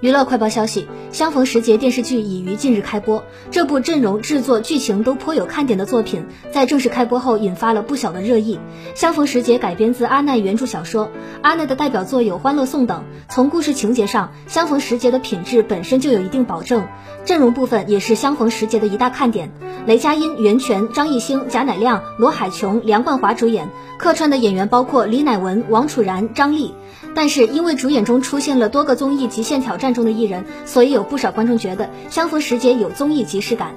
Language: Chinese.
娱乐快报消息：相逢时节电视剧已于近日开播。这部阵容、制作、剧情都颇有看点的作品，在正式开播后引发了不小的热议。相逢时节改编自阿奈原著小说，阿奈的代表作有《欢乐颂》等。从故事情节上，相逢时节的品质本身就有一定保证。阵容部分也是相逢时节的一大看点，雷佳音、袁泉、张艺兴、贾乃亮、罗海琼、梁冠华主演，客串的演员包括李乃文、王楚然、张丽。但是因为主演中出现了多个综艺《极限挑战》战中的艺人，所以有不少观众觉得《相逢时节》有综艺即视感。